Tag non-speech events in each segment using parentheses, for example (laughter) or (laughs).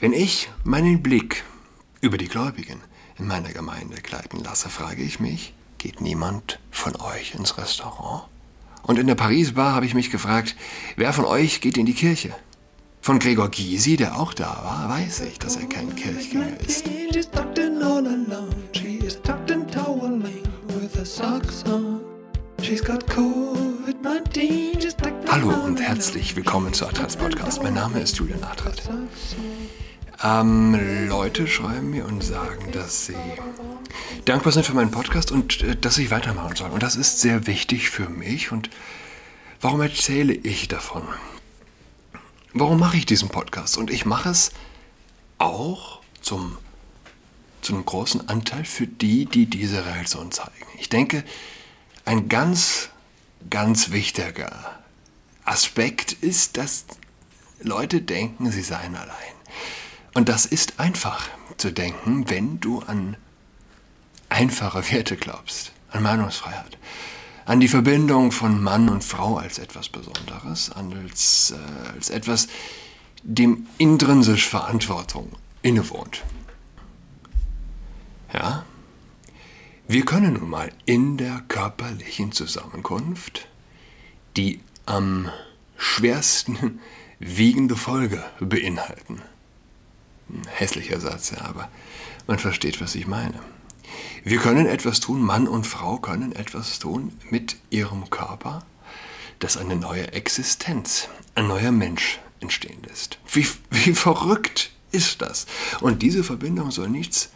Wenn ich meinen Blick über die Gläubigen in meiner Gemeinde gleiten lasse, frage ich mich, geht niemand von euch ins Restaurant? Und in der Paris-Bar habe ich mich gefragt, wer von euch geht in die Kirche? Von Gregor Gysi, der auch da war, weiß ich, dass er kein Kirchgänger ist. Hallo und herzlich willkommen zu Adrats Podcast. Mein Name ist Julian Adrat. Ähm, Leute schreiben mir und sagen, dass sie dankbar sind für meinen Podcast und äh, dass ich weitermachen soll. Und das ist sehr wichtig für mich. Und warum erzähle ich davon? Warum mache ich diesen Podcast? Und ich mache es auch zum, zu großen Anteil für die, die diese Reaktion zeigen. Ich denke, ein ganz, ganz wichtiger Aspekt ist, dass Leute denken, sie seien allein. Und das ist einfach zu denken, wenn du an einfache Werte glaubst, an Meinungsfreiheit, an die Verbindung von Mann und Frau als etwas Besonderes, als, äh, als etwas, dem intrinsisch Verantwortung innewohnt. Ja, wir können nun mal in der körperlichen Zusammenkunft die am schwersten wiegende Folge beinhalten hässlicher Satz, ja, aber man versteht, was ich meine. Wir können etwas tun, Mann und Frau können etwas tun mit ihrem Körper, dass eine neue Existenz, ein neuer Mensch entstehen lässt. Wie, wie verrückt ist das? Und diese Verbindung soll nichts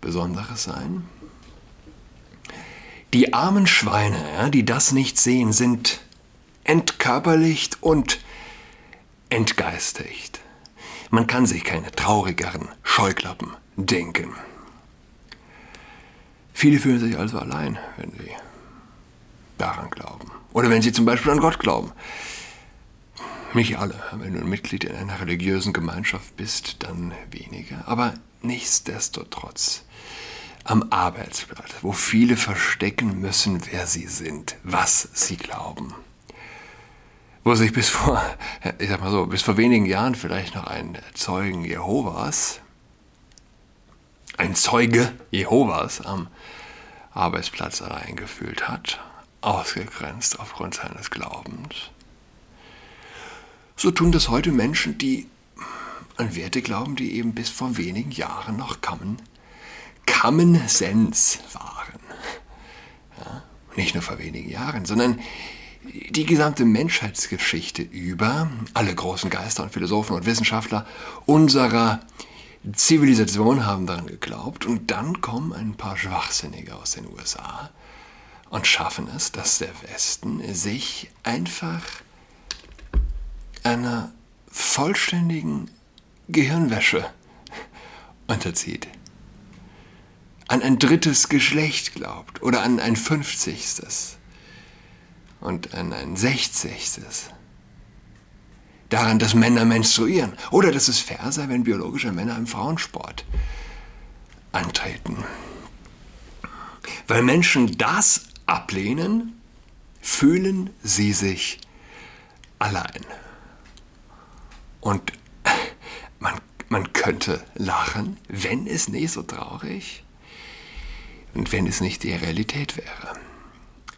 Besonderes sein. Die armen Schweine, ja, die das nicht sehen, sind entkörperlicht und entgeistigt. Man kann sich keine traurigeren Scheuklappen denken. Viele fühlen sich also allein, wenn sie daran glauben. Oder wenn sie zum Beispiel an Gott glauben. Nicht alle. Wenn du ein Mitglied in einer religiösen Gemeinschaft bist, dann weniger. Aber nichtsdestotrotz. Am Arbeitsplatz, wo viele verstecken müssen, wer sie sind, was sie glauben wo sich bis vor, ich sag mal so, bis vor wenigen Jahren vielleicht noch ein Zeugen Jehovas, ein Zeuge Jehovas am Arbeitsplatz allein gefühlt hat, ausgegrenzt aufgrund seines Glaubens. So tun das heute Menschen, die an Werte glauben, die eben bis vor wenigen Jahren noch Common, Common Sense waren. Ja, nicht nur vor wenigen Jahren, sondern die gesamte Menschheitsgeschichte über, alle großen Geister und Philosophen und Wissenschaftler unserer Zivilisation haben daran geglaubt und dann kommen ein paar Schwachsinnige aus den USA und schaffen es, dass der Westen sich einfach einer vollständigen Gehirnwäsche unterzieht. An ein drittes Geschlecht glaubt oder an ein fünfzigstes und an ein Sechzigstes. Daran, dass Männer menstruieren oder dass es fair sei, wenn biologische Männer im Frauensport antreten. Weil Menschen das ablehnen, fühlen sie sich allein. Und man, man könnte lachen, wenn es nicht so traurig und wenn es nicht die Realität wäre.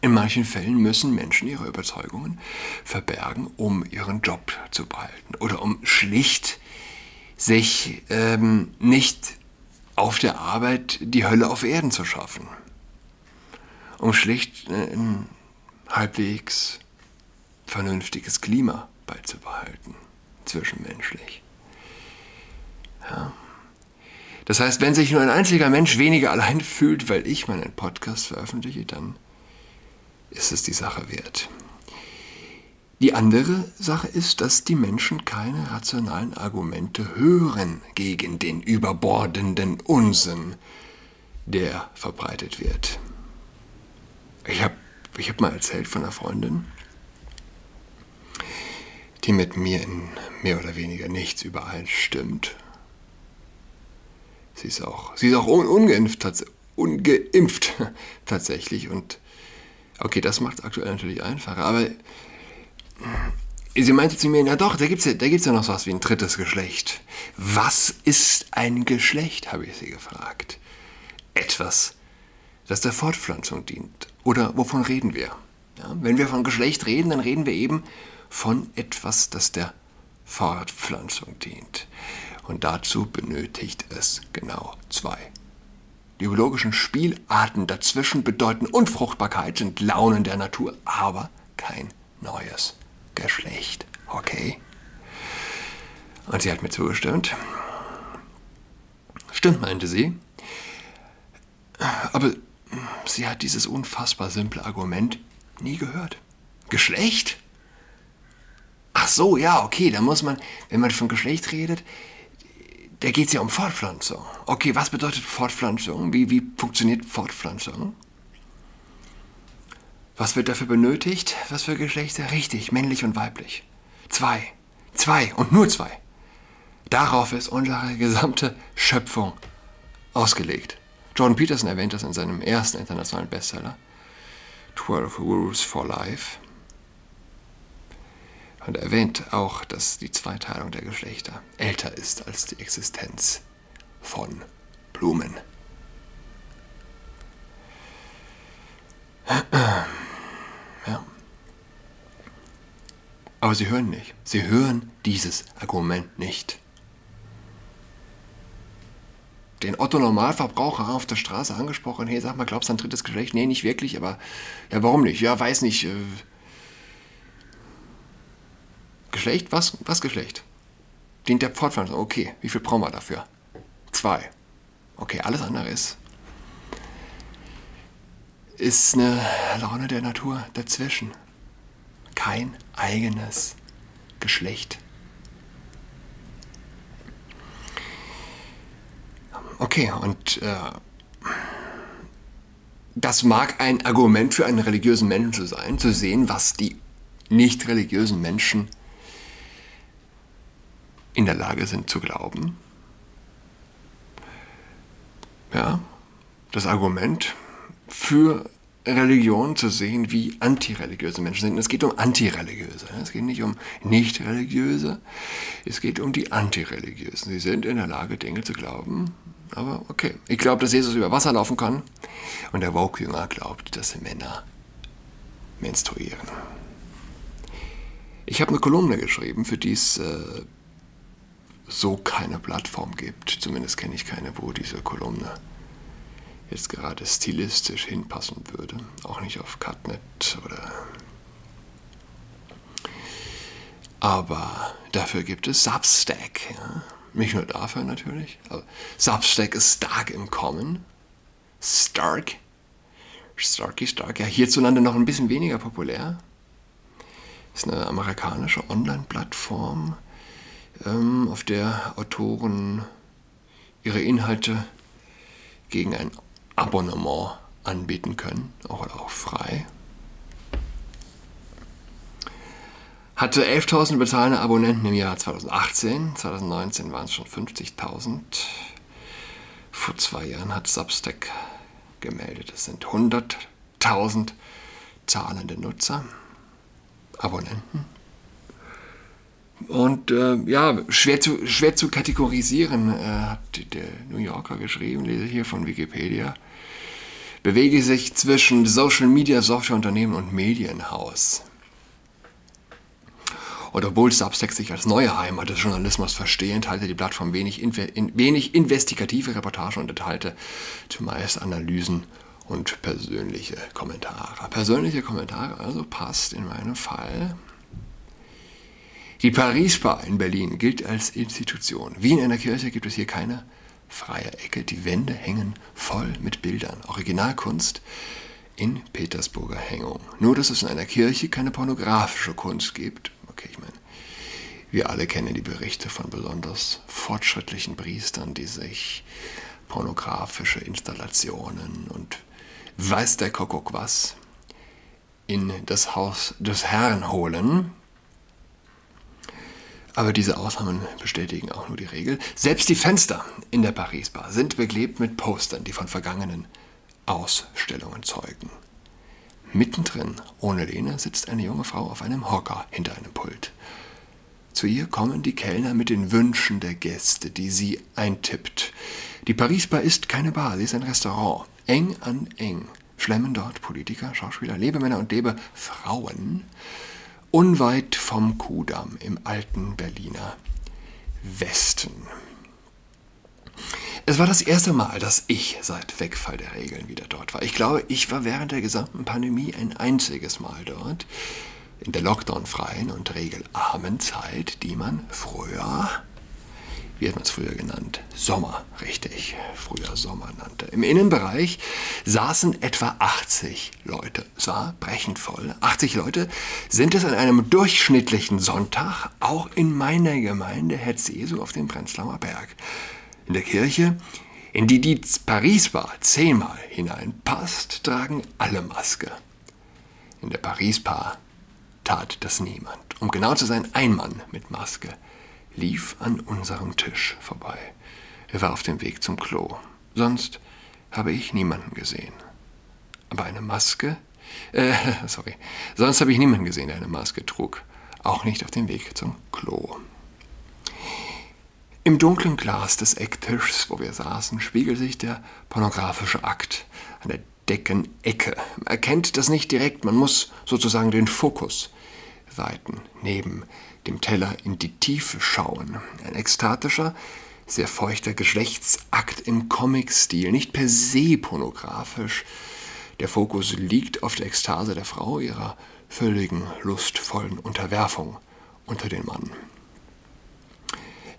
In manchen Fällen müssen Menschen ihre Überzeugungen verbergen, um ihren Job zu behalten oder um schlicht sich ähm, nicht auf der Arbeit die Hölle auf Erden zu schaffen. Um schlicht ein halbwegs vernünftiges Klima beizubehalten, zwischenmenschlich. Ja. Das heißt, wenn sich nur ein einziger Mensch weniger allein fühlt, weil ich meinen Podcast veröffentliche, dann ist es die Sache wert. Die andere Sache ist, dass die Menschen keine rationalen Argumente hören gegen den überbordenden Unsinn, der verbreitet wird. Ich habe ich hab mal erzählt von einer Freundin, die mit mir in mehr oder weniger nichts übereinstimmt. Sie ist auch, sie ist auch ungeimpft, ungeimpft (laughs) tatsächlich und Okay, das macht es aktuell natürlich einfacher, aber Sie meinte zu mir, na doch, da gibt es ja, ja noch was wie ein drittes Geschlecht. Was ist ein Geschlecht, habe ich sie gefragt. Etwas, das der Fortpflanzung dient. Oder wovon reden wir? Ja, wenn wir von Geschlecht reden, dann reden wir eben von etwas, das der Fortpflanzung dient. Und dazu benötigt es genau zwei. Die biologischen Spielarten dazwischen bedeuten Unfruchtbarkeit, sind Launen der Natur, aber kein neues Geschlecht. Okay? Und sie hat mir zugestimmt. Stimmt, meinte sie. Aber sie hat dieses unfassbar simple Argument nie gehört. Geschlecht? Ach so, ja, okay, da muss man, wenn man von Geschlecht redet, da geht es ja um Fortpflanzung. Okay, was bedeutet Fortpflanzung? Wie, wie funktioniert Fortpflanzung? Was wird dafür benötigt? Was für Geschlechter? Richtig, männlich und weiblich. Zwei. Zwei und nur zwei. Darauf ist unsere gesamte Schöpfung ausgelegt. Jordan Peterson erwähnt das in seinem ersten internationalen Bestseller, 12 Rules for Life. Und er erwähnt auch, dass die Zweiteilung der Geschlechter älter ist als die Existenz von Blumen. Aber sie hören nicht. Sie hören dieses Argument nicht. Den Otto-Normalverbraucher auf der Straße angesprochen, hey, sag mal, glaubst du an drittes Geschlecht? Nee, nicht wirklich, aber ja, warum nicht? Ja, weiß nicht. Äh, Geschlecht? Was? Was Geschlecht? Dient der Fortpflanzung? Okay, wie viel brauchen wir dafür? Zwei. Okay, alles andere ist ist eine Laune der Natur dazwischen kein eigenes Geschlecht. Okay, und äh, das mag ein Argument für einen religiösen Menschen sein, zu sehen, was die nicht religiösen Menschen in der Lage sind zu glauben. Ja, das Argument für Religion zu sehen, wie antireligiöse Menschen sind. Es geht um Antireligiöse. Es geht nicht um Nicht-Religiöse. Es geht um die Antireligiösen. Sie sind in der Lage, Dinge zu glauben. Aber okay. Ich glaube, dass Jesus über Wasser laufen kann. Und der Woke-Jünger glaubt, dass Männer menstruieren. Ich habe eine Kolumne geschrieben, für die es äh, so keine Plattform gibt. Zumindest kenne ich keine, wo diese Kolumne jetzt gerade stilistisch hinpassen würde. Auch nicht auf Cutnet oder. Aber dafür gibt es Substack. Ja? Nicht nur dafür natürlich. Aber Substack ist stark im Kommen. Stark. Starky Stark. Ja, hierzulande noch ein bisschen weniger populär. Ist eine amerikanische Online-Plattform, auf der Autoren ihre Inhalte gegen ein Abonnement anbieten können, auch, auch frei. Hatte 11.000 bezahlende Abonnenten im Jahr 2018, 2019 waren es schon 50.000. Vor zwei Jahren hat Substack gemeldet, es sind 100.000 zahlende Nutzer, Abonnenten. Und äh, ja, schwer zu, schwer zu kategorisieren, äh, hat der New Yorker geschrieben, lese ich hier von Wikipedia bewege sich zwischen Social Media Softwareunternehmen und Medienhaus. Und obwohl Substack sich als neue Heimat des Journalismus verstehe, enthalte die Plattform wenig, in, wenig investigative Reportagen und enthalte zumeist Analysen und persönliche Kommentare. Persönliche Kommentare also passt in meinem Fall. Die Paris Bar in Berlin gilt als Institution. Wie in einer Kirche gibt es hier keine freie Ecke. Die Wände hängen voll mit Bildern. Originalkunst in Petersburger Hängung. Nur, dass es in einer Kirche keine pornografische Kunst gibt. Okay, ich meine, wir alle kennen die Berichte von besonders fortschrittlichen Priestern, die sich pornografische Installationen und weiß der Kuckuck was in das Haus des Herrn holen. Aber diese Ausnahmen bestätigen auch nur die Regel. Selbst die Fenster in der Paris Bar sind beklebt mit Postern, die von vergangenen Ausstellungen zeugen. Mittendrin, ohne Lehne, sitzt eine junge Frau auf einem Hocker hinter einem Pult. Zu ihr kommen die Kellner mit den Wünschen der Gäste, die sie eintippt. Die Paris Bar ist keine Bar, sie ist ein Restaurant. Eng an eng schlemmen dort Politiker, Schauspieler, Lebemänner und Lebefrauen unweit vom Kudamm im alten Berliner Westen. Es war das erste Mal, dass ich seit Wegfall der Regeln wieder dort war. Ich glaube, ich war während der gesamten Pandemie ein einziges Mal dort. In der lockdownfreien und regelarmen Zeit, die man früher wie hat man es früher genannt? Sommer, richtig, früher Sommer nannte. Im Innenbereich saßen etwa 80 Leute. Es war brechend voll. 80 Leute sind es an einem durchschnittlichen Sonntag, auch in meiner Gemeinde Herz Jesu auf dem Prenzlauer Berg. In der Kirche, in die die Paris-Bar zehnmal hineinpasst, tragen alle Maske. In der Paris-Bar tat das niemand. Um genau zu sein, ein Mann mit Maske lief an unserem Tisch vorbei. Er war auf dem Weg zum Klo. Sonst habe ich niemanden gesehen. Aber eine Maske? Äh, (laughs) sorry. Sonst habe ich niemanden gesehen, der eine Maske trug. Auch nicht auf dem Weg zum Klo. Im dunklen Glas des Ecktischs, wo wir saßen, spiegelt sich der pornografische Akt an der Deckenecke. Man erkennt das nicht direkt, man muss sozusagen den Fokus weiten, neben dem Teller in die Tiefe schauen. Ein ekstatischer, sehr feuchter Geschlechtsakt im Comic-Stil, nicht per se pornografisch. Der Fokus liegt auf der Ekstase der Frau, ihrer völligen, lustvollen Unterwerfung unter den Mann.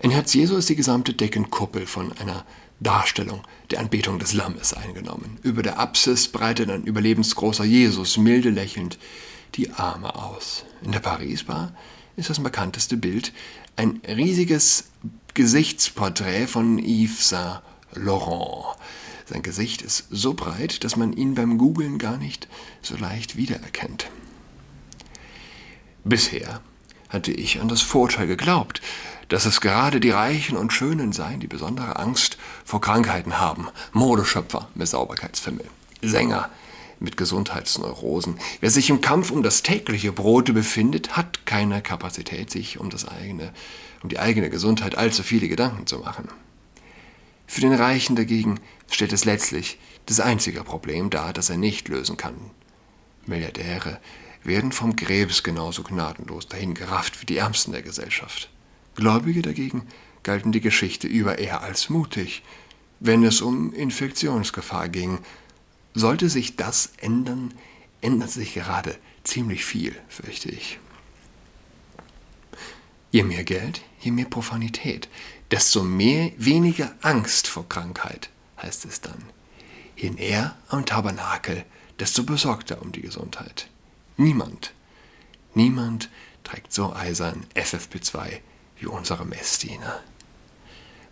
In Herz Jesu ist die gesamte Deckenkuppel von einer Darstellung der Anbetung des Lammes eingenommen. Über der Apsis breitet ein überlebensgroßer Jesus milde lächelnd die Arme aus. In der Paris-Bar ist das bekannteste Bild ein riesiges Gesichtsporträt von Yves Saint Laurent. Sein Gesicht ist so breit, dass man ihn beim Googlen gar nicht so leicht wiedererkennt. Bisher hatte ich an das Vorteil geglaubt, dass es gerade die Reichen und Schönen seien, die besondere Angst vor Krankheiten haben. Modeschöpfer mit Sauberkeitsfimmel, Sänger mit Gesundheitsneurosen. Wer sich im Kampf um das tägliche Brot befindet, hat keine Kapazität, sich um, das eigene, um die eigene Gesundheit allzu viele Gedanken zu machen. Für den Reichen dagegen stellt es letztlich das einzige Problem dar, das er nicht lösen kann. Milliardäre werden vom Krebs genauso gnadenlos dahin gerafft wie die Ärmsten der Gesellschaft. Gläubige dagegen galten die Geschichte über eher als mutig, wenn es um Infektionsgefahr ging, sollte sich das ändern, ändert sich gerade ziemlich viel, fürchte ich. Je mehr Geld, je mehr Profanität, desto mehr weniger Angst vor Krankheit, heißt es dann. Je näher am Tabernakel, desto besorgter um die Gesundheit. Niemand, niemand trägt so eisern FFP2 wie unsere Messdiener.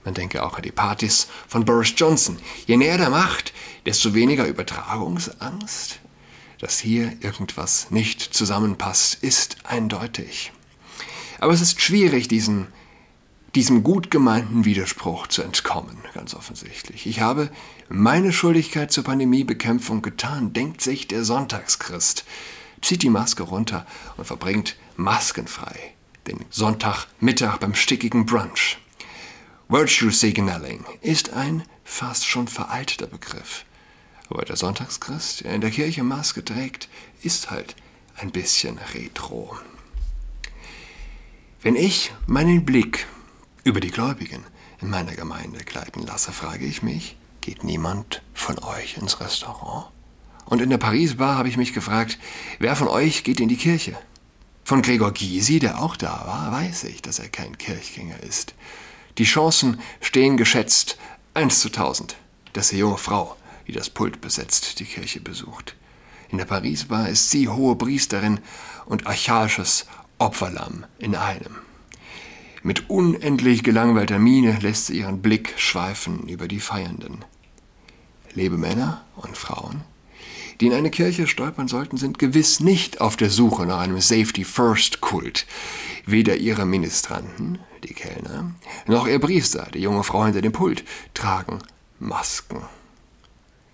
Man denke auch an die Partys von Boris Johnson. Je näher der Macht, desto weniger Übertragungsangst. Dass hier irgendwas nicht zusammenpasst, ist eindeutig. Aber es ist schwierig, diesen, diesem gut gemeinten Widerspruch zu entkommen, ganz offensichtlich. Ich habe meine Schuldigkeit zur Pandemiebekämpfung getan, denkt sich der Sonntagschrist, zieht die Maske runter und verbringt maskenfrei den Sonntagmittag beim stickigen Brunch. Virtue Signaling ist ein fast schon veralteter Begriff. Aber der Sonntagschrist, der in der Kirche Maske trägt, ist halt ein bisschen retro. Wenn ich meinen Blick über die Gläubigen in meiner Gemeinde gleiten lasse, frage ich mich, geht niemand von euch ins Restaurant? Und in der Paris-Bar habe ich mich gefragt, wer von euch geht in die Kirche? Von Gregor Gysi, der auch da war, weiß ich, dass er kein Kirchgänger ist. Die Chancen stehen geschätzt 1 zu 1000, dass die junge Frau, die das Pult besetzt, die Kirche besucht. In der Paris-Bar ist sie hohe Priesterin und archaisches Opferlamm in einem. Mit unendlich gelangweilter Miene lässt sie ihren Blick schweifen über die Feiernden. Lebemänner und Frauen, die in eine Kirche stolpern sollten, sind gewiss nicht auf der Suche nach einem Safety-First-Kult. Weder ihre Ministranten, die Kellner, noch ihr Priester, die junge Frau hinter dem Pult, tragen Masken.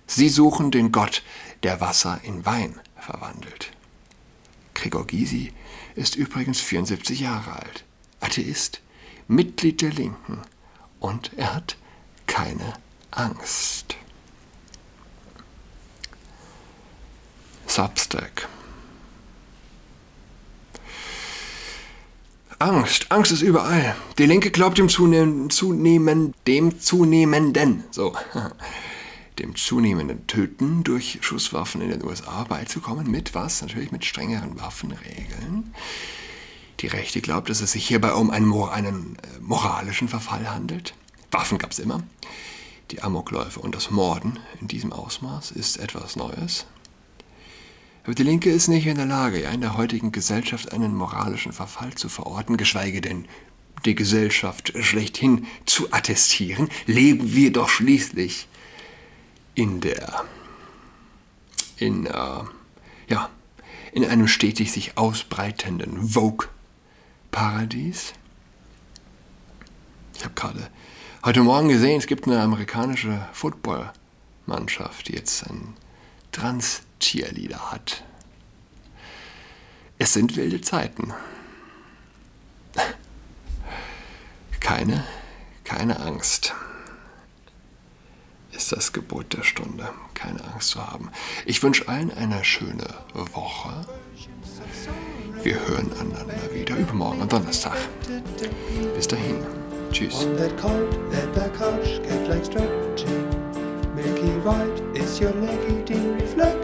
Sie suchen den Gott, der Wasser in Wein verwandelt. Gregor Gysi ist übrigens 74 Jahre alt, Atheist, Mitglied der Linken und er hat keine Angst. Substack. Angst, Angst ist überall. Die Linke glaubt dem zunehmen, zunehmen, dem zunehmenden, so, (laughs) dem zunehmenden Töten durch Schusswaffen in den USA beizukommen. Mit was? Natürlich mit strengeren Waffenregeln. Die Rechte glaubt, dass es sich hierbei um einen, einen äh, moralischen Verfall handelt. Waffen gab es immer. Die Amokläufe und das Morden in diesem Ausmaß ist etwas Neues. Aber die Linke ist nicht in der Lage, in der heutigen Gesellschaft einen moralischen Verfall zu verorten, geschweige denn die Gesellschaft schlechthin zu attestieren. Leben wir doch schließlich in der, in, äh, ja, in einem stetig sich ausbreitenden Vogue-Paradies. Ich habe gerade heute Morgen gesehen, es gibt eine amerikanische Footballmannschaft, die jetzt ein Trans-Cheerleader hat. Es sind wilde Zeiten. Keine, keine Angst ist das Gebot der Stunde. Keine Angst zu haben. Ich wünsche allen eine schöne Woche. Wir hören einander wieder übermorgen am Donnerstag. Bis dahin. Tschüss. She's got COVID-19, she's tucked in all alone. She is tucked in toweling